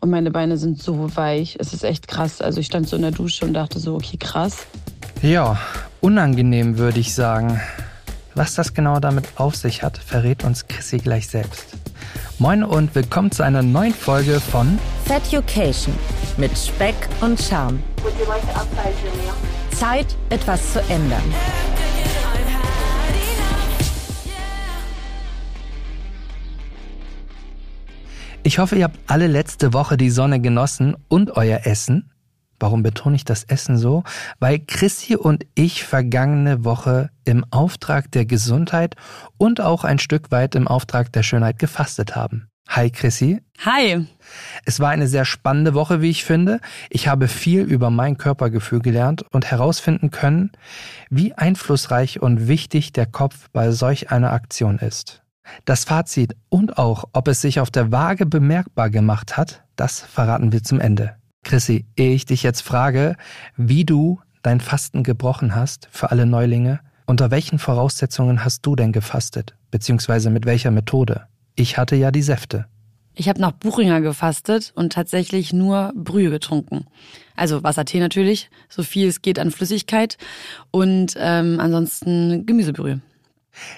Und meine Beine sind so weich. Es ist echt krass. Also ich stand so in der Dusche und dachte so, okay, krass. Ja, unangenehm würde ich sagen. Was das genau damit auf sich hat, verrät uns Chrissy gleich selbst. Moin und willkommen zu einer neuen Folge von Fat Education mit Speck und Charme. Zeit, etwas zu ändern. Ich hoffe, ihr habt alle letzte Woche die Sonne genossen und euer Essen. Warum betone ich das Essen so? Weil Chrissy und ich vergangene Woche im Auftrag der Gesundheit und auch ein Stück weit im Auftrag der Schönheit gefastet haben. Hi Chrissy. Hi. Es war eine sehr spannende Woche, wie ich finde. Ich habe viel über mein Körpergefühl gelernt und herausfinden können, wie einflussreich und wichtig der Kopf bei solch einer Aktion ist. Das Fazit und auch, ob es sich auf der Waage bemerkbar gemacht hat, das verraten wir zum Ende. Chrissy, ehe ich dich jetzt frage, wie du dein Fasten gebrochen hast für alle Neulinge, unter welchen Voraussetzungen hast du denn gefastet? Beziehungsweise mit welcher Methode? Ich hatte ja die Säfte. Ich habe nach Buchinger gefastet und tatsächlich nur Brühe getrunken. Also Wassertee natürlich, so viel es geht an Flüssigkeit und ähm, ansonsten Gemüsebrühe.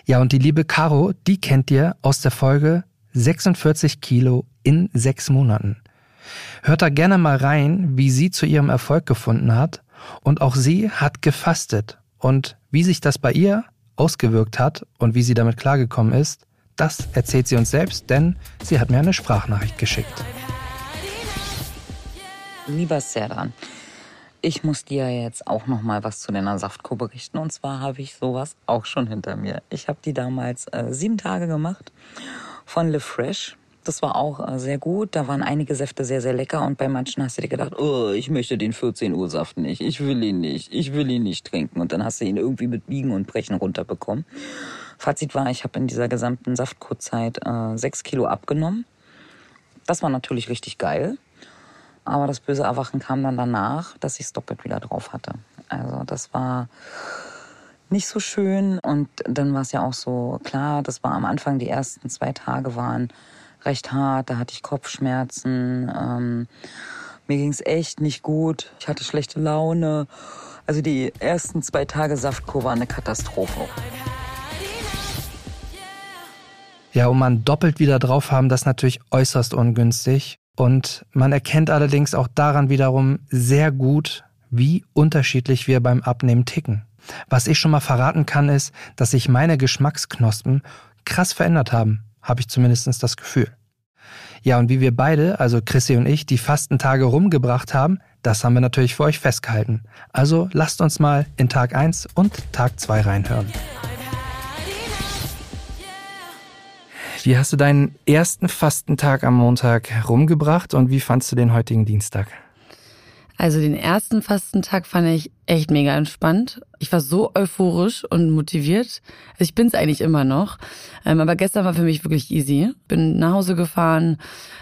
Ja, und die liebe Caro, die kennt ihr aus der Folge 46 Kilo in sechs Monaten. Hört da gerne mal rein, wie sie zu ihrem Erfolg gefunden hat. Und auch sie hat gefastet. Und wie sich das bei ihr ausgewirkt hat und wie sie damit klargekommen ist, das erzählt sie uns selbst, denn sie hat mir eine Sprachnachricht geschickt. Lieber Serdan, ich muss dir jetzt auch noch mal was zu deiner Saftkur berichten. Und zwar habe ich sowas auch schon hinter mir. Ich habe die damals äh, sieben Tage gemacht von Le Fresh. Das war auch äh, sehr gut. Da waren einige Säfte sehr, sehr lecker. Und bei manchen hast du dir gedacht, oh, ich möchte den 14 Uhr Saft nicht. Ich will ihn nicht. Ich will ihn nicht trinken. Und dann hast du ihn irgendwie mit Biegen und Brechen runterbekommen. Fazit war, ich habe in dieser gesamten Saftkurzeit äh, sechs Kilo abgenommen. Das war natürlich richtig geil. Aber das böse Erwachen kam dann danach, dass ich es doppelt wieder drauf hatte. Also das war nicht so schön. Und dann war es ja auch so klar, das war am Anfang, die ersten zwei Tage waren recht hart. Da hatte ich Kopfschmerzen. Ähm, mir ging es echt nicht gut. Ich hatte schlechte Laune. Also die ersten zwei Tage Saftkur waren eine Katastrophe. Ja, um man doppelt wieder drauf haben, das ist natürlich äußerst ungünstig. Und man erkennt allerdings auch daran wiederum sehr gut, wie unterschiedlich wir beim Abnehmen ticken. Was ich schon mal verraten kann, ist, dass sich meine Geschmacksknospen krass verändert haben, habe ich zumindest das Gefühl. Ja, und wie wir beide, also Chrissy und ich, die Fastentage rumgebracht haben, das haben wir natürlich für euch festgehalten. Also lasst uns mal in Tag 1 und Tag 2 reinhören. Wie hast du deinen ersten Fastentag am Montag rumgebracht und wie fandst du den heutigen Dienstag? Also den ersten Fastentag fand ich echt mega entspannt. Ich war so euphorisch und motiviert. Also ich bin es eigentlich immer noch. Ähm, aber gestern war für mich wirklich easy. Bin nach Hause gefahren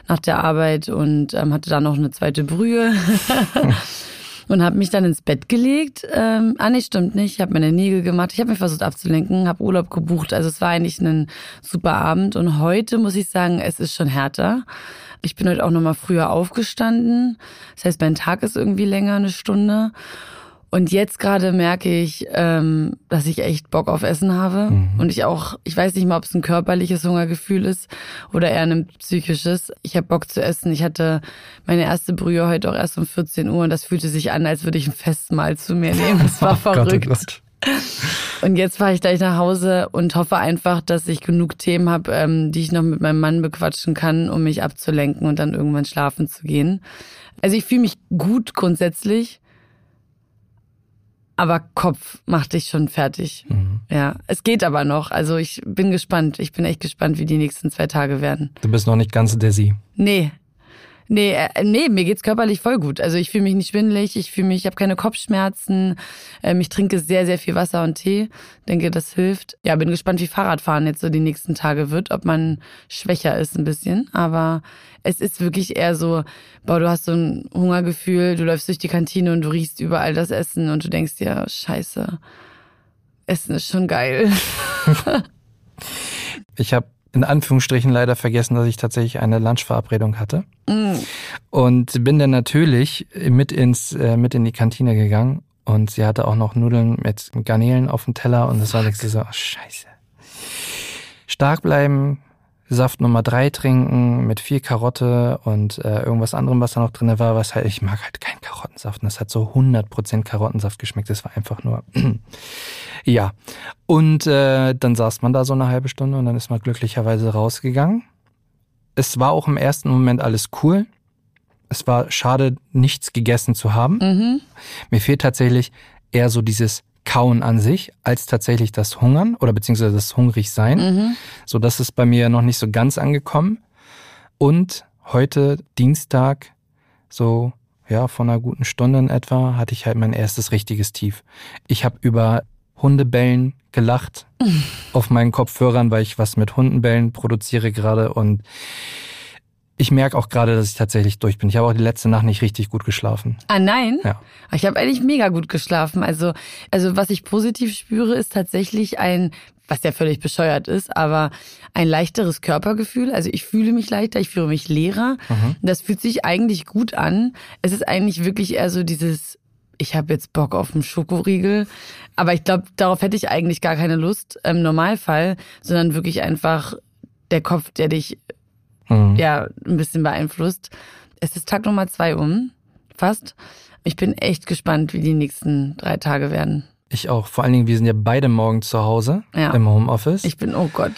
nach der Arbeit und ähm, hatte da noch eine zweite Brühe. und habe mich dann ins Bett gelegt. Ähm, ah, nee, stimmt nicht. Ich habe meine Nägel gemacht. Ich habe mich versucht abzulenken, habe Urlaub gebucht. Also es war eigentlich ein super Abend. Und heute muss ich sagen, es ist schon härter. Ich bin heute auch nochmal früher aufgestanden. Das heißt, mein Tag ist irgendwie länger, eine Stunde. Und jetzt gerade merke ich, ähm, dass ich echt Bock auf Essen habe. Mhm. Und ich auch, ich weiß nicht mal, ob es ein körperliches Hungergefühl ist oder eher ein psychisches. Ich habe Bock zu essen. Ich hatte meine erste Brühe heute auch erst um 14 Uhr und das fühlte sich an, als würde ich ein Festmahl zu mir nehmen. Das war oh verrückt. Gott, oh Gott. Und jetzt fahre ich gleich nach Hause und hoffe einfach, dass ich genug Themen habe, ähm, die ich noch mit meinem Mann bequatschen kann, um mich abzulenken und dann irgendwann schlafen zu gehen. Also ich fühle mich gut grundsätzlich aber Kopf macht dich schon fertig. Mhm. Ja, es geht aber noch. Also ich bin gespannt. Ich bin echt gespannt, wie die nächsten zwei Tage werden. Du bist noch nicht ganz der Sie. Nee, Nee, äh, nee, mir geht's körperlich voll gut. Also ich fühle mich nicht schwindelig, ich fühle mich, ich habe keine Kopfschmerzen. Ähm, ich trinke sehr, sehr viel Wasser und Tee. Denke, das hilft. Ja, bin gespannt, wie Fahrradfahren jetzt so die nächsten Tage wird, ob man schwächer ist ein bisschen. Aber es ist wirklich eher so, boah, du hast so ein Hungergefühl, du läufst durch die Kantine und du riechst überall das Essen und du denkst dir, scheiße, Essen ist schon geil. ich habe in Anführungsstrichen leider vergessen, dass ich tatsächlich eine Lunchverabredung hatte. Mm. Und bin dann natürlich mit ins, äh, mit in die Kantine gegangen und sie hatte auch noch Nudeln mit Garnelen auf dem Teller und das war so, oh, scheiße. Stark bleiben, Saft Nummer drei trinken mit viel Karotte und äh, irgendwas anderem, was da noch drin war, was halt, ich mag halt keinen Karottensaft. Und das hat so 100% Karottensaft geschmeckt. Das war einfach nur, ja. Und äh, dann saß man da so eine halbe Stunde und dann ist man glücklicherweise rausgegangen. Es war auch im ersten Moment alles cool. Es war schade, nichts gegessen zu haben. Mhm. Mir fehlt tatsächlich eher so dieses Kauen an sich, als tatsächlich das Hungern oder beziehungsweise das Hungrigsein. Mhm. So, das ist bei mir noch nicht so ganz angekommen. Und heute, Dienstag, so, ja, vor einer guten Stunde in etwa, hatte ich halt mein erstes richtiges Tief. Ich habe über Hundebellen gelacht auf meinen Kopfhörern, weil ich was mit Hundenbellen produziere gerade und ich merke auch gerade, dass ich tatsächlich durch bin. Ich habe auch die letzte Nacht nicht richtig gut geschlafen. Ah nein? Ja. Ich habe eigentlich mega gut geschlafen. Also, also was ich positiv spüre, ist tatsächlich ein, was ja völlig bescheuert ist, aber ein leichteres Körpergefühl. Also ich fühle mich leichter, ich fühle mich leerer. Das fühlt sich eigentlich gut an. Es ist eigentlich wirklich eher so dieses, ich habe jetzt Bock auf einen Schokoriegel. Aber ich glaube, darauf hätte ich eigentlich gar keine Lust im Normalfall, sondern wirklich einfach der Kopf, der dich Mhm. ja ein bisschen beeinflusst. Es ist Tag Nummer zwei um, fast. Ich bin echt gespannt, wie die nächsten drei Tage werden. Ich auch. Vor allen Dingen, wir sind ja beide morgen zu Hause Ja. im Homeoffice. Ich bin, oh Gott.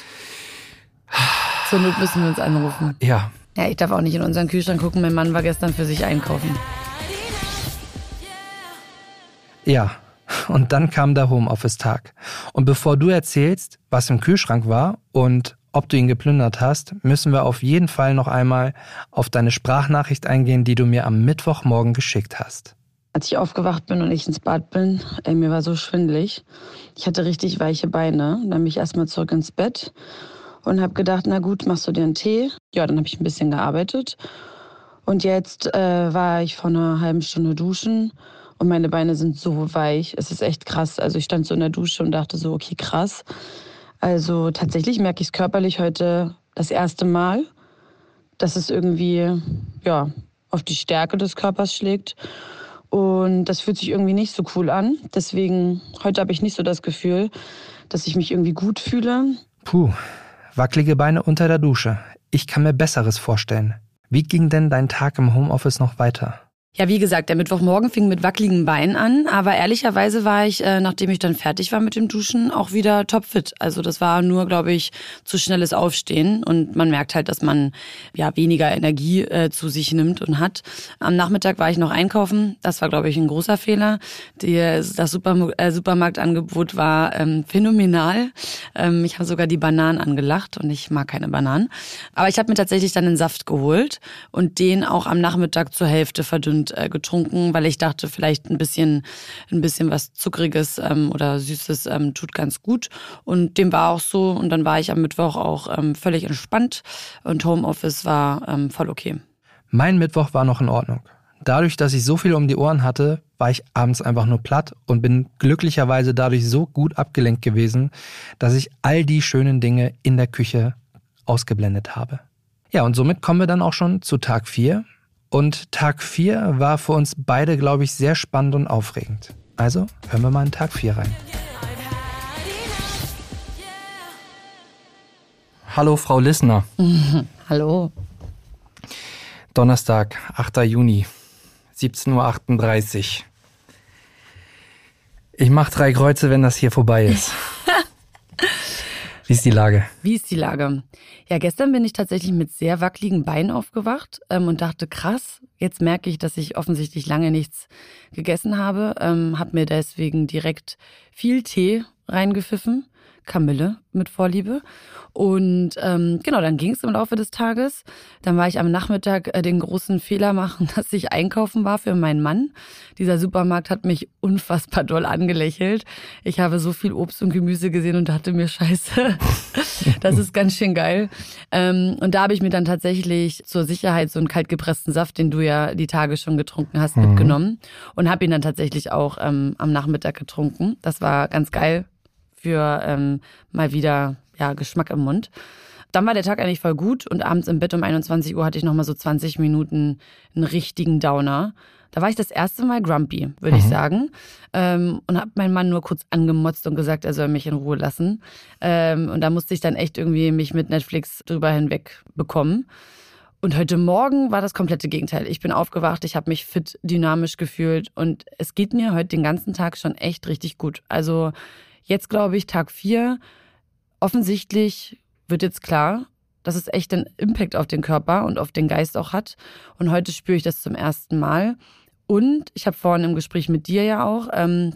Zur Not müssen wir uns anrufen. ja, Ja, ich darf auch nicht in unseren Kühlschrank gucken. Mein Mann war gestern für sich einkaufen. Ja, und dann kam der Homeoffice-Tag. Und bevor du erzählst, was im Kühlschrank war und ob du ihn geplündert hast, müssen wir auf jeden Fall noch einmal auf deine Sprachnachricht eingehen, die du mir am Mittwochmorgen geschickt hast. Als ich aufgewacht bin und ich ins Bad bin, ey, mir war so schwindelig. Ich hatte richtig weiche Beine. Dann bin ich erstmal zurück ins Bett und habe gedacht, na gut, machst du dir einen Tee? Ja, dann habe ich ein bisschen gearbeitet. Und jetzt äh, war ich vor einer halben Stunde duschen und meine Beine sind so weich. Es ist echt krass. Also ich stand so in der Dusche und dachte so, okay, krass. Also tatsächlich merke ich es körperlich heute das erste Mal, dass es irgendwie ja, auf die Stärke des Körpers schlägt. Und das fühlt sich irgendwie nicht so cool an. Deswegen, heute habe ich nicht so das Gefühl, dass ich mich irgendwie gut fühle. Puh, wackelige Beine unter der Dusche. Ich kann mir Besseres vorstellen. Wie ging denn dein Tag im Homeoffice noch weiter? Ja, wie gesagt, der Mittwochmorgen fing mit wackeligen Beinen an, aber ehrlicherweise war ich, äh, nachdem ich dann fertig war mit dem Duschen, auch wieder topfit. Also das war nur, glaube ich, zu schnelles Aufstehen und man merkt halt, dass man ja weniger Energie äh, zu sich nimmt und hat. Am Nachmittag war ich noch einkaufen. Das war, glaube ich, ein großer Fehler. Die, das Super, äh, Supermarktangebot war ähm, phänomenal. Ähm, ich habe sogar die Bananen angelacht und ich mag keine Bananen. Aber ich habe mir tatsächlich dann einen Saft geholt und den auch am Nachmittag zur Hälfte verdünnt äh, getrunken, weil ich dachte, vielleicht ein bisschen, ein bisschen was Zuckriges ähm, oder Süßes ähm, tut ganz gut. Und dem war auch so. Und dann war ich am Mittwoch auch ähm, völlig entspannt und Homeoffice war ähm, voll okay. Mein Mittwoch war noch in Ordnung. Dadurch, dass ich so viel um die Ohren hatte, war ich abends einfach nur platt und bin glücklicherweise dadurch so gut abgelenkt gewesen, dass ich all die schönen Dinge in der Küche ausgeblendet habe. Ja, und somit kommen wir dann auch schon zu Tag 4. Und Tag 4 war für uns beide, glaube ich, sehr spannend und aufregend. Also hören wir mal in Tag 4 rein. Hallo, Frau Lissner. Hallo. Donnerstag, 8. Juni, 17.38 Uhr. Ich mache drei Kreuze, wenn das hier vorbei ist. Wie ist die Lage? Wie ist die Lage? Ja, gestern bin ich tatsächlich mit sehr wackeligen Beinen aufgewacht ähm, und dachte, krass, jetzt merke ich, dass ich offensichtlich lange nichts gegessen habe. Ähm, hab mir deswegen direkt viel Tee reingepfiffen. Kamille mit Vorliebe. Und ähm, genau, dann ging es im Laufe des Tages. Dann war ich am Nachmittag äh, den großen Fehler machen, dass ich einkaufen war für meinen Mann. Dieser Supermarkt hat mich unfassbar doll angelächelt. Ich habe so viel Obst und Gemüse gesehen und dachte mir, scheiße, das ist ganz schön geil. Ähm, und da habe ich mir dann tatsächlich zur Sicherheit so einen kaltgepressten Saft, den du ja die Tage schon getrunken hast, mitgenommen. Und habe ihn dann tatsächlich auch ähm, am Nachmittag getrunken. Das war ganz geil für ähm, mal wieder ja, Geschmack im Mund. Dann war der Tag eigentlich voll gut und abends im Bett um 21 Uhr hatte ich nochmal so 20 Minuten einen richtigen Downer. Da war ich das erste Mal grumpy, würde mhm. ich sagen. Ähm, und habe meinen Mann nur kurz angemotzt und gesagt, er soll mich in Ruhe lassen. Ähm, und da musste ich dann echt irgendwie mich mit Netflix drüber hinweg bekommen. Und heute Morgen war das komplette Gegenteil. Ich bin aufgewacht, ich habe mich fit, dynamisch gefühlt und es geht mir heute den ganzen Tag schon echt richtig gut. Also jetzt glaube ich Tag vier. Offensichtlich wird jetzt klar, dass es echt einen Impact auf den Körper und auf den Geist auch hat. Und heute spüre ich das zum ersten Mal. Und ich habe vorhin im Gespräch mit dir ja auch ähm,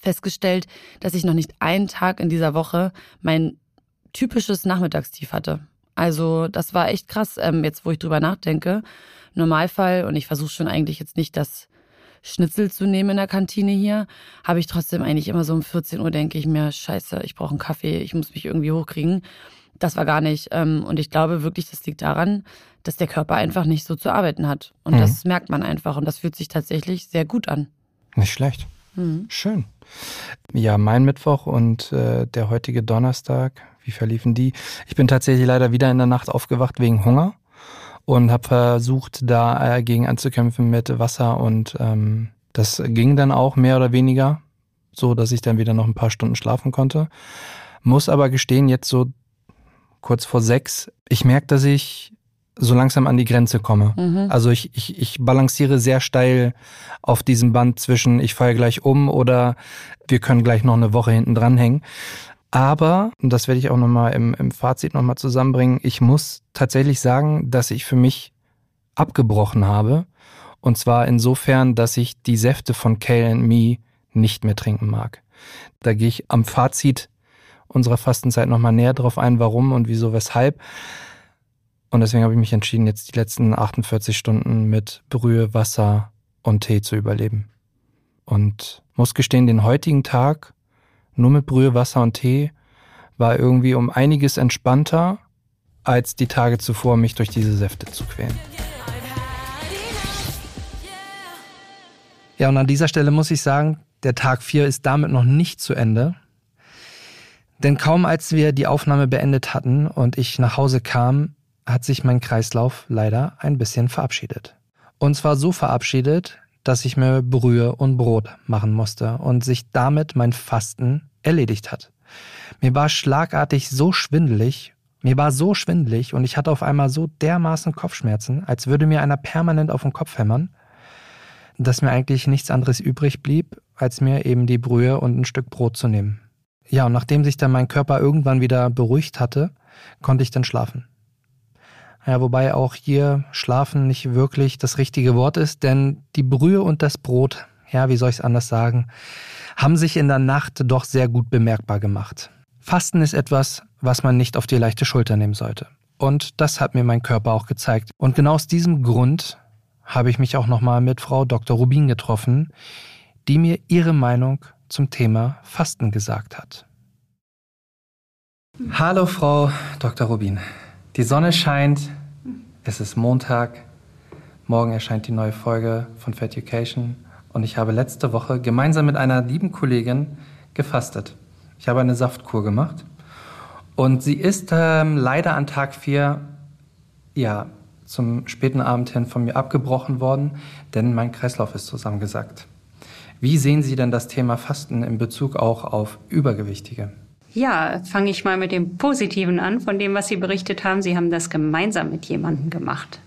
festgestellt, dass ich noch nicht einen Tag in dieser Woche mein typisches Nachmittagstief hatte. Also das war echt krass, ähm, jetzt wo ich drüber nachdenke. Normalfall, und ich versuche schon eigentlich jetzt nicht das Schnitzel zu nehmen in der Kantine hier, habe ich trotzdem eigentlich immer so um 14 Uhr denke ich mir, scheiße, ich brauche einen Kaffee, ich muss mich irgendwie hochkriegen. Das war gar nicht. Ähm, und ich glaube wirklich, das liegt daran, dass der Körper einfach nicht so zu arbeiten hat. Und mhm. das merkt man einfach. Und das fühlt sich tatsächlich sehr gut an. Nicht schlecht. Mhm. Schön. Ja, mein Mittwoch und äh, der heutige Donnerstag, wie verliefen die? Ich bin tatsächlich leider wieder in der Nacht aufgewacht wegen Hunger und habe versucht, da äh, gegen anzukämpfen mit Wasser und ähm, das ging dann auch mehr oder weniger, so dass ich dann wieder noch ein paar Stunden schlafen konnte. Muss aber gestehen, jetzt so kurz vor sechs. Ich merke, dass ich so langsam an die Grenze komme. Mhm. Also ich, ich, ich balanciere sehr steil auf diesem Band zwischen ich falle gleich um oder wir können gleich noch eine Woche hinten dranhängen. Aber, und das werde ich auch nochmal im, im Fazit nochmal zusammenbringen, ich muss tatsächlich sagen, dass ich für mich abgebrochen habe. Und zwar insofern, dass ich die Säfte von Kale and Me nicht mehr trinken mag. Da gehe ich am Fazit unserer Fastenzeit nochmal näher drauf ein, warum und wieso, weshalb. Und deswegen habe ich mich entschieden, jetzt die letzten 48 Stunden mit Brühe, Wasser und Tee zu überleben. Und muss gestehen, den heutigen Tag nur mit Brühe, Wasser und Tee war irgendwie um einiges entspannter, als die Tage zuvor, mich durch diese Säfte zu quälen. Ja, und an dieser Stelle muss ich sagen, der Tag 4 ist damit noch nicht zu Ende. Denn kaum als wir die Aufnahme beendet hatten und ich nach Hause kam, hat sich mein Kreislauf leider ein bisschen verabschiedet. Und zwar so verabschiedet, dass ich mir Brühe und Brot machen musste und sich damit mein Fasten erledigt hat. Mir war schlagartig so schwindelig, mir war so schwindelig und ich hatte auf einmal so dermaßen Kopfschmerzen, als würde mir einer permanent auf den Kopf hämmern, dass mir eigentlich nichts anderes übrig blieb, als mir eben die Brühe und ein Stück Brot zu nehmen. Ja, und nachdem sich dann mein Körper irgendwann wieder beruhigt hatte, konnte ich dann schlafen. Ja, wobei auch hier schlafen nicht wirklich das richtige Wort ist, denn die Brühe und das Brot, ja, wie soll ich es anders sagen, haben sich in der Nacht doch sehr gut bemerkbar gemacht. Fasten ist etwas, was man nicht auf die leichte Schulter nehmen sollte. Und das hat mir mein Körper auch gezeigt. Und genau aus diesem Grund habe ich mich auch nochmal mit Frau Dr. Rubin getroffen, die mir ihre Meinung zum Thema Fasten gesagt hat. Hallo Frau Dr. Rubin. Die Sonne scheint, es ist Montag, morgen erscheint die neue Folge von Fat Education und ich habe letzte Woche gemeinsam mit einer lieben Kollegin gefastet. Ich habe eine Saftkur gemacht und sie ist ähm, leider an Tag 4 ja, zum späten Abend hin von mir abgebrochen worden, denn mein Kreislauf ist zusammengesackt. Wie sehen Sie denn das Thema Fasten in Bezug auch auf Übergewichtige? Ja, fange ich mal mit dem Positiven an, von dem, was Sie berichtet haben. Sie haben das gemeinsam mit jemandem gemacht.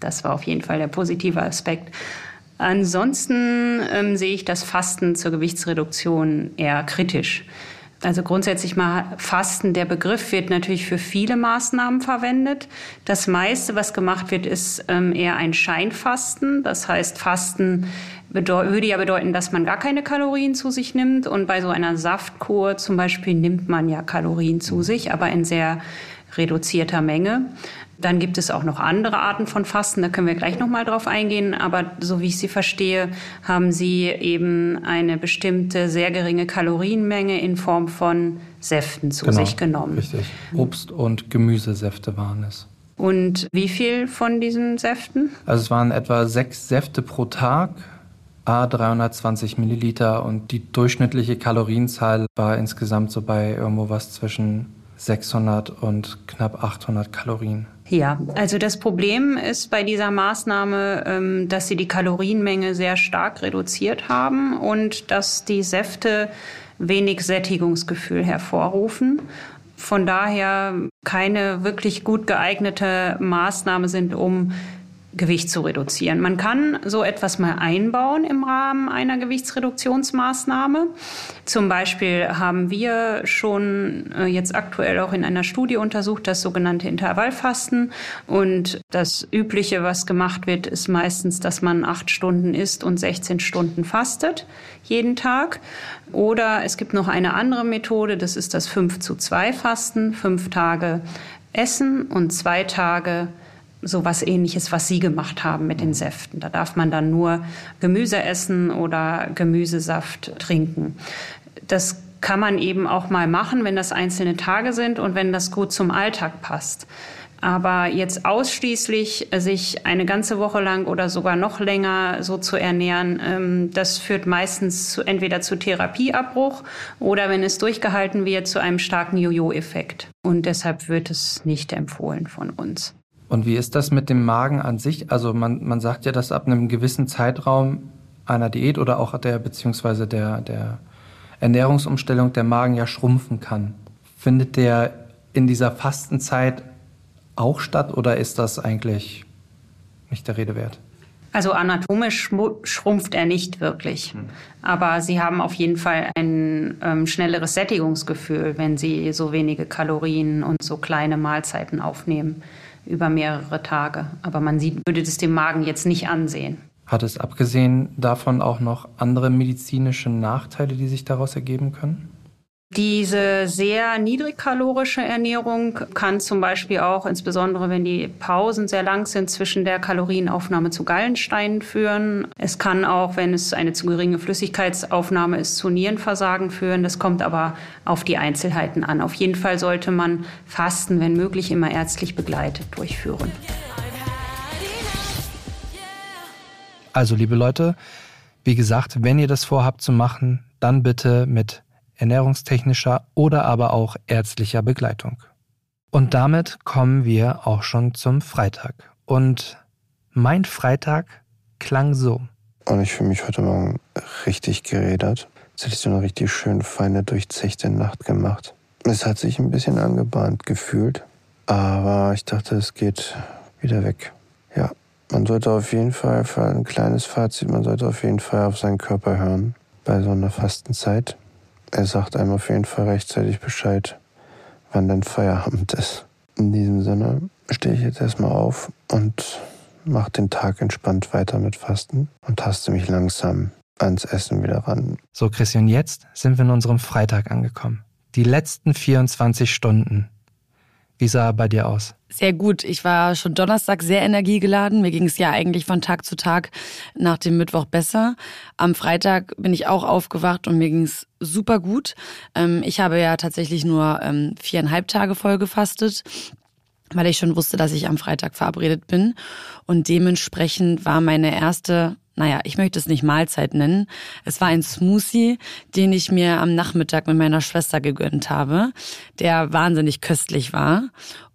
Das war auf jeden Fall der positive Aspekt. Ansonsten ähm, sehe ich das Fasten zur Gewichtsreduktion eher kritisch. Also grundsätzlich mal Fasten, der Begriff wird natürlich für viele Maßnahmen verwendet. Das meiste, was gemacht wird, ist ähm, eher ein Scheinfasten. Das heißt, Fasten würde ja bedeuten, dass man gar keine Kalorien zu sich nimmt. Und bei so einer Saftkur zum Beispiel nimmt man ja Kalorien zu sich, aber in sehr reduzierter Menge. Dann gibt es auch noch andere Arten von Fasten, da können wir gleich noch mal drauf eingehen. Aber so wie ich Sie verstehe, haben Sie eben eine bestimmte sehr geringe Kalorienmenge in Form von Säften zu genau, sich genommen. Richtig. Obst- und Gemüsesäfte waren es. Und wie viel von diesen Säften? Also es waren etwa sechs Säfte pro Tag, a 320 Milliliter und die durchschnittliche Kalorienzahl war insgesamt so bei irgendwo was zwischen 600 und knapp 800 Kalorien. Ja, also das Problem ist bei dieser Maßnahme, ähm, dass sie die Kalorienmenge sehr stark reduziert haben und dass die Säfte wenig Sättigungsgefühl hervorrufen. Von daher keine wirklich gut geeignete Maßnahme sind, um Gewicht zu reduzieren. Man kann so etwas mal einbauen im Rahmen einer Gewichtsreduktionsmaßnahme. Zum Beispiel haben wir schon äh, jetzt aktuell auch in einer Studie untersucht, das sogenannte Intervallfasten. Und das Übliche, was gemacht wird, ist meistens, dass man acht Stunden isst und 16 Stunden fastet jeden Tag. Oder es gibt noch eine andere Methode, das ist das 5 zu 2 Fasten. Fünf Tage essen und zwei Tage was ähnliches, was Sie gemacht haben mit den Säften. Da darf man dann nur Gemüse essen oder Gemüsesaft trinken. Das kann man eben auch mal machen, wenn das einzelne Tage sind und wenn das gut zum Alltag passt. Aber jetzt ausschließlich sich eine ganze Woche lang oder sogar noch länger so zu ernähren, ähm, das führt meistens zu, entweder zu Therapieabbruch oder wenn es durchgehalten wird, zu einem starken Jojo-Effekt. Und deshalb wird es nicht empfohlen von uns. Und wie ist das mit dem Magen an sich? Also man, man sagt ja, dass ab einem gewissen Zeitraum einer Diät oder auch der beziehungsweise der, der Ernährungsumstellung der Magen ja schrumpfen kann. Findet der in dieser Fastenzeit auch statt oder ist das eigentlich nicht der Rede wert? Also anatomisch schrumpft er nicht wirklich. Hm. Aber Sie haben auf jeden Fall ein ähm, schnelleres Sättigungsgefühl, wenn Sie so wenige Kalorien und so kleine Mahlzeiten aufnehmen über mehrere Tage. Aber man sieht, würde das dem Magen jetzt nicht ansehen. Hat es abgesehen davon auch noch andere medizinische Nachteile, die sich daraus ergeben können? Diese sehr niedrigkalorische Ernährung kann zum Beispiel auch, insbesondere wenn die Pausen sehr lang sind, zwischen der Kalorienaufnahme zu Gallensteinen führen. Es kann auch, wenn es eine zu geringe Flüssigkeitsaufnahme ist, zu Nierenversagen führen. Das kommt aber auf die Einzelheiten an. Auf jeden Fall sollte man Fasten, wenn möglich, immer ärztlich begleitet durchführen. Also, liebe Leute, wie gesagt, wenn ihr das vorhabt zu machen, dann bitte mit ernährungstechnischer oder aber auch ärztlicher Begleitung. Und damit kommen wir auch schon zum Freitag. Und mein Freitag klang so. Und ich fühle mich heute Morgen richtig gerädert. Jetzt hätte ich so eine richtig schön feine, durchzechte Nacht gemacht. Es hat sich ein bisschen angebahnt gefühlt, aber ich dachte, es geht wieder weg. Ja, man sollte auf jeden Fall, für ein kleines Fazit, man sollte auf jeden Fall auf seinen Körper hören bei so einer Fastenzeit. Er sagt einem auf jeden Fall rechtzeitig Bescheid, wann denn Feierabend ist. In diesem Sinne stehe ich jetzt erstmal auf und mache den Tag entspannt weiter mit Fasten und taste mich langsam ans Essen wieder ran. So, Christian, jetzt sind wir in unserem Freitag angekommen. Die letzten 24 Stunden wie sah er bei dir aus? Sehr gut. Ich war schon Donnerstag sehr energiegeladen. Mir ging es ja eigentlich von Tag zu Tag nach dem Mittwoch besser. Am Freitag bin ich auch aufgewacht und mir ging es super gut. Ähm, ich habe ja tatsächlich nur ähm, viereinhalb Tage voll gefastet weil ich schon wusste, dass ich am Freitag verabredet bin. Und dementsprechend war meine erste naja, ich möchte es nicht Mahlzeit nennen. Es war ein Smoothie, den ich mir am Nachmittag mit meiner Schwester gegönnt habe, der wahnsinnig köstlich war.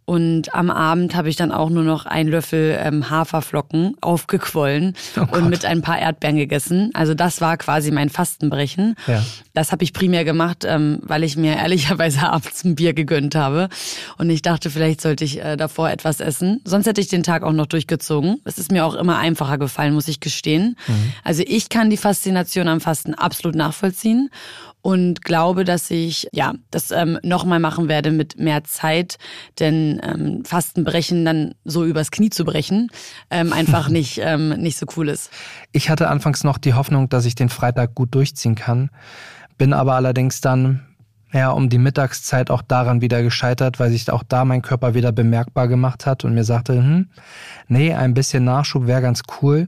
Und am Abend habe ich dann auch nur noch einen Löffel ähm, Haferflocken aufgequollen oh und mit ein paar Erdbeeren gegessen. Also das war quasi mein Fastenbrechen. Ja. Das habe ich primär gemacht, ähm, weil ich mir ehrlicherweise abends ein Bier gegönnt habe. Und ich dachte, vielleicht sollte ich äh, davor etwas essen. Sonst hätte ich den Tag auch noch durchgezogen. Es ist mir auch immer einfacher gefallen, muss ich gestehen. Mhm. Also ich kann die Faszination am Fasten absolut nachvollziehen und glaube, dass ich ja das ähm, nochmal machen werde mit mehr Zeit, denn ähm, Fastenbrechen dann so übers Knie zu brechen ähm, einfach nicht ähm, nicht so cool ist. Ich hatte anfangs noch die Hoffnung, dass ich den Freitag gut durchziehen kann, bin aber allerdings dann ja, um die Mittagszeit auch daran wieder gescheitert, weil sich auch da mein Körper wieder bemerkbar gemacht hat und mir sagte, hm, nee, ein bisschen Nachschub wäre ganz cool.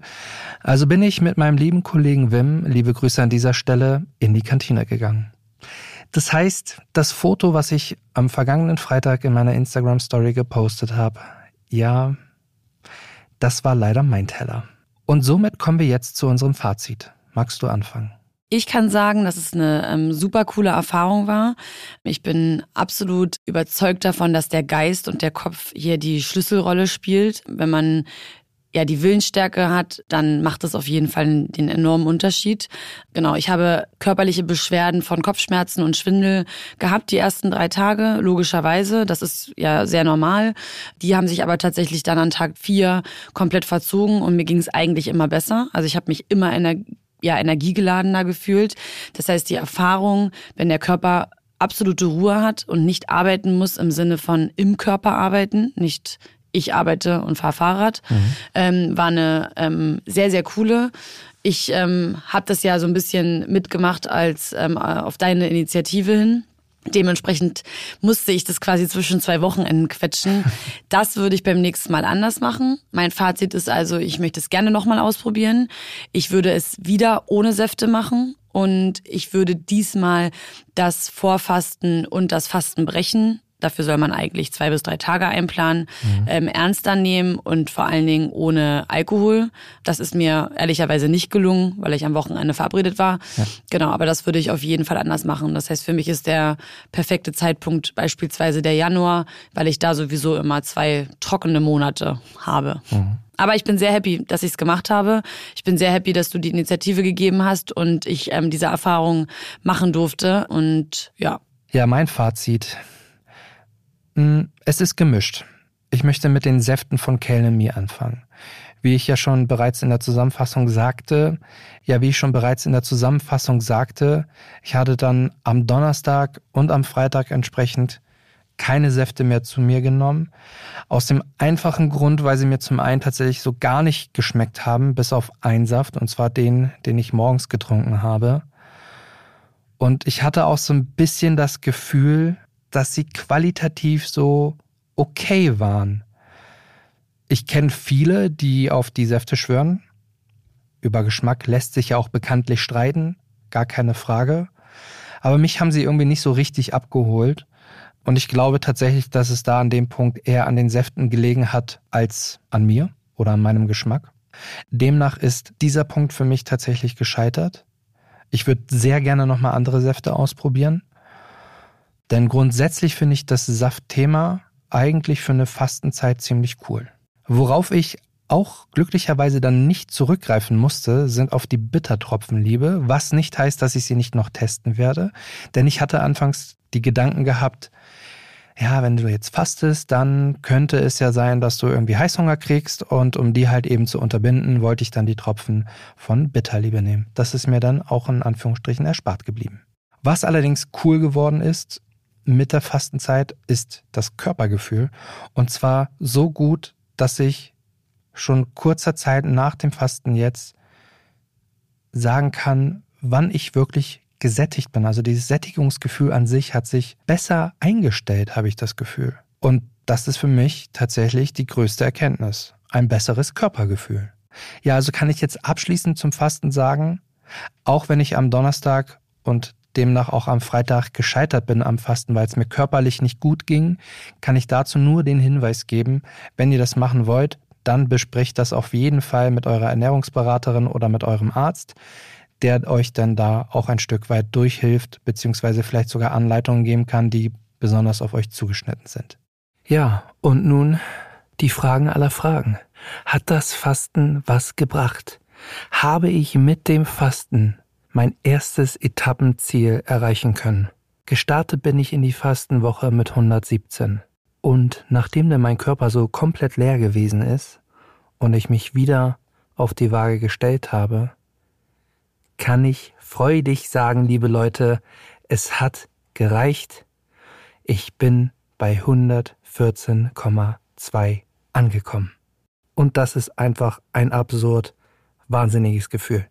Also bin ich mit meinem lieben Kollegen Wim, liebe Grüße an dieser Stelle, in die Kantine gegangen. Das heißt, das Foto, was ich am vergangenen Freitag in meiner Instagram Story gepostet habe, ja, das war leider mein Teller. Und somit kommen wir jetzt zu unserem Fazit. Magst du anfangen? Ich kann sagen, dass es eine ähm, super coole Erfahrung war. Ich bin absolut überzeugt davon, dass der Geist und der Kopf hier die Schlüsselrolle spielt. Wenn man ja die Willensstärke hat, dann macht das auf jeden Fall den enormen Unterschied. Genau, ich habe körperliche Beschwerden von Kopfschmerzen und Schwindel gehabt die ersten drei Tage, logischerweise. Das ist ja sehr normal. Die haben sich aber tatsächlich dann an Tag vier komplett verzogen und mir ging es eigentlich immer besser. Also ich habe mich immer ener ja, energiegeladener gefühlt. Das heißt, die Erfahrung, wenn der Körper absolute Ruhe hat und nicht arbeiten muss im Sinne von im Körper arbeiten, nicht ich arbeite und fahre Fahrrad. Mhm. Ähm, war eine ähm, sehr, sehr coole. Ich ähm, habe das ja so ein bisschen mitgemacht als ähm, auf deine Initiative hin. Dementsprechend musste ich das quasi zwischen zwei Wochenenden quetschen. Das würde ich beim nächsten Mal anders machen. Mein Fazit ist also, ich möchte es gerne nochmal ausprobieren. Ich würde es wieder ohne Säfte machen und ich würde diesmal das Vorfasten und das Fasten brechen. Dafür soll man eigentlich zwei bis drei Tage einplanen, mhm. ähm, ernster nehmen und vor allen Dingen ohne Alkohol. Das ist mir ehrlicherweise nicht gelungen, weil ich am Wochenende verabredet war. Ja. Genau, aber das würde ich auf jeden Fall anders machen. Das heißt, für mich ist der perfekte Zeitpunkt beispielsweise der Januar, weil ich da sowieso immer zwei trockene Monate habe. Mhm. Aber ich bin sehr happy, dass ich es gemacht habe. Ich bin sehr happy, dass du die Initiative gegeben hast und ich ähm, diese Erfahrung machen durfte. Und ja. Ja, mein Fazit es ist gemischt. Ich möchte mit den Säften von Kelnemi anfangen. Wie ich ja schon bereits in der Zusammenfassung sagte, ja, wie ich schon bereits in der Zusammenfassung sagte, ich hatte dann am Donnerstag und am Freitag entsprechend keine Säfte mehr zu mir genommen. Aus dem einfachen Grund, weil sie mir zum einen tatsächlich so gar nicht geschmeckt haben, bis auf einen Saft, und zwar den, den ich morgens getrunken habe. Und ich hatte auch so ein bisschen das Gefühl, dass sie qualitativ so okay waren. Ich kenne viele, die auf die Säfte schwören. Über Geschmack lässt sich ja auch bekanntlich streiten, gar keine Frage. Aber mich haben sie irgendwie nicht so richtig abgeholt. Und ich glaube tatsächlich, dass es da an dem Punkt eher an den Säften gelegen hat als an mir oder an meinem Geschmack. Demnach ist dieser Punkt für mich tatsächlich gescheitert. Ich würde sehr gerne nochmal andere Säfte ausprobieren. Denn grundsätzlich finde ich das Saftthema eigentlich für eine Fastenzeit ziemlich cool. Worauf ich auch glücklicherweise dann nicht zurückgreifen musste, sind auf die Bittertropfenliebe, was nicht heißt, dass ich sie nicht noch testen werde. Denn ich hatte anfangs die Gedanken gehabt, ja, wenn du jetzt fastest, dann könnte es ja sein, dass du irgendwie Heißhunger kriegst und um die halt eben zu unterbinden, wollte ich dann die Tropfen von Bitterliebe nehmen. Das ist mir dann auch in Anführungsstrichen erspart geblieben. Was allerdings cool geworden ist, mit der Fastenzeit ist das Körpergefühl. Und zwar so gut, dass ich schon kurzer Zeit nach dem Fasten jetzt sagen kann, wann ich wirklich gesättigt bin. Also dieses Sättigungsgefühl an sich hat sich besser eingestellt, habe ich das Gefühl. Und das ist für mich tatsächlich die größte Erkenntnis. Ein besseres Körpergefühl. Ja, also kann ich jetzt abschließend zum Fasten sagen, auch wenn ich am Donnerstag und demnach auch am Freitag gescheitert bin am Fasten, weil es mir körperlich nicht gut ging, kann ich dazu nur den Hinweis geben, wenn ihr das machen wollt, dann besprecht das auf jeden Fall mit eurer Ernährungsberaterin oder mit eurem Arzt, der euch dann da auch ein Stück weit durchhilft, beziehungsweise vielleicht sogar Anleitungen geben kann, die besonders auf euch zugeschnitten sind. Ja, und nun die Fragen aller Fragen. Hat das Fasten was gebracht? Habe ich mit dem Fasten mein erstes Etappenziel erreichen können. Gestartet bin ich in die Fastenwoche mit 117. Und nachdem denn mein Körper so komplett leer gewesen ist und ich mich wieder auf die Waage gestellt habe, kann ich freudig sagen, liebe Leute, es hat gereicht. Ich bin bei 114,2 angekommen. Und das ist einfach ein absurd wahnsinniges Gefühl.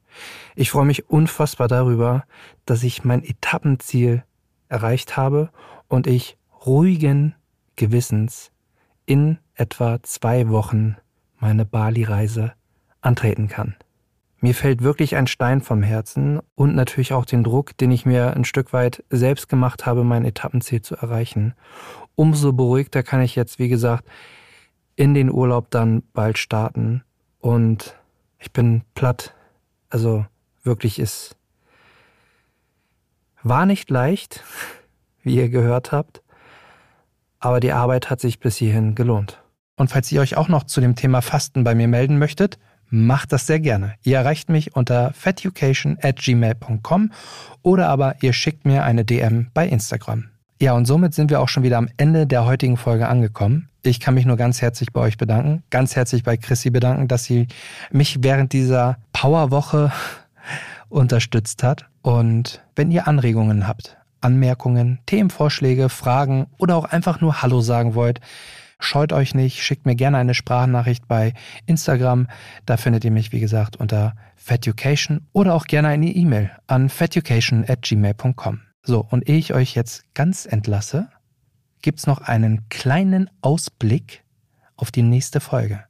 Ich freue mich unfassbar darüber, dass ich mein Etappenziel erreicht habe und ich ruhigen Gewissens in etwa zwei Wochen meine Bali-Reise antreten kann. Mir fällt wirklich ein Stein vom Herzen und natürlich auch den Druck, den ich mir ein Stück weit selbst gemacht habe, mein Etappenziel zu erreichen. Umso beruhigter kann ich jetzt, wie gesagt, in den Urlaub dann bald starten und ich bin platt. Also wirklich ist, War nicht leicht, wie ihr gehört habt, aber die Arbeit hat sich bis hierhin gelohnt. Und falls ihr euch auch noch zu dem Thema Fasten bei mir melden möchtet, macht das sehr gerne. Ihr erreicht mich unter feducation at gmail.com oder aber ihr schickt mir eine DM bei Instagram. Ja, und somit sind wir auch schon wieder am Ende der heutigen Folge angekommen. Ich kann mich nur ganz herzlich bei euch bedanken, ganz herzlich bei Chrissy bedanken, dass sie mich während dieser Powerwoche unterstützt hat. Und wenn ihr Anregungen habt, Anmerkungen, Themenvorschläge, Fragen oder auch einfach nur Hallo sagen wollt, scheut euch nicht, schickt mir gerne eine Sprachnachricht bei Instagram. Da findet ihr mich, wie gesagt, unter feducation oder auch gerne eine E-Mail an feducation at gmail.com. So, und ehe ich euch jetzt ganz entlasse, gibt's noch einen kleinen Ausblick auf die nächste Folge.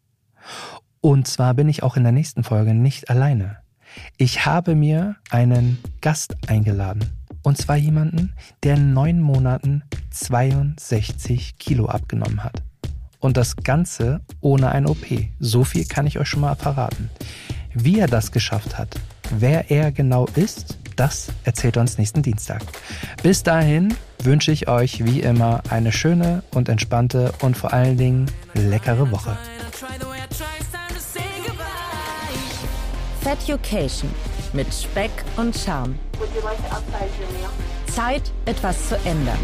Und zwar bin ich auch in der nächsten Folge nicht alleine. Ich habe mir einen Gast eingeladen. Und zwar jemanden, der in neun Monaten 62 Kilo abgenommen hat. Und das Ganze ohne ein OP. So viel kann ich euch schon mal verraten. Wie er das geschafft hat, wer er genau ist, das erzählt er uns nächsten Dienstag. Bis dahin wünsche ich euch wie immer eine schöne und entspannte und vor allen Dingen leckere Woche. Feducation mit Speck und Charme. Zeit, etwas zu ändern.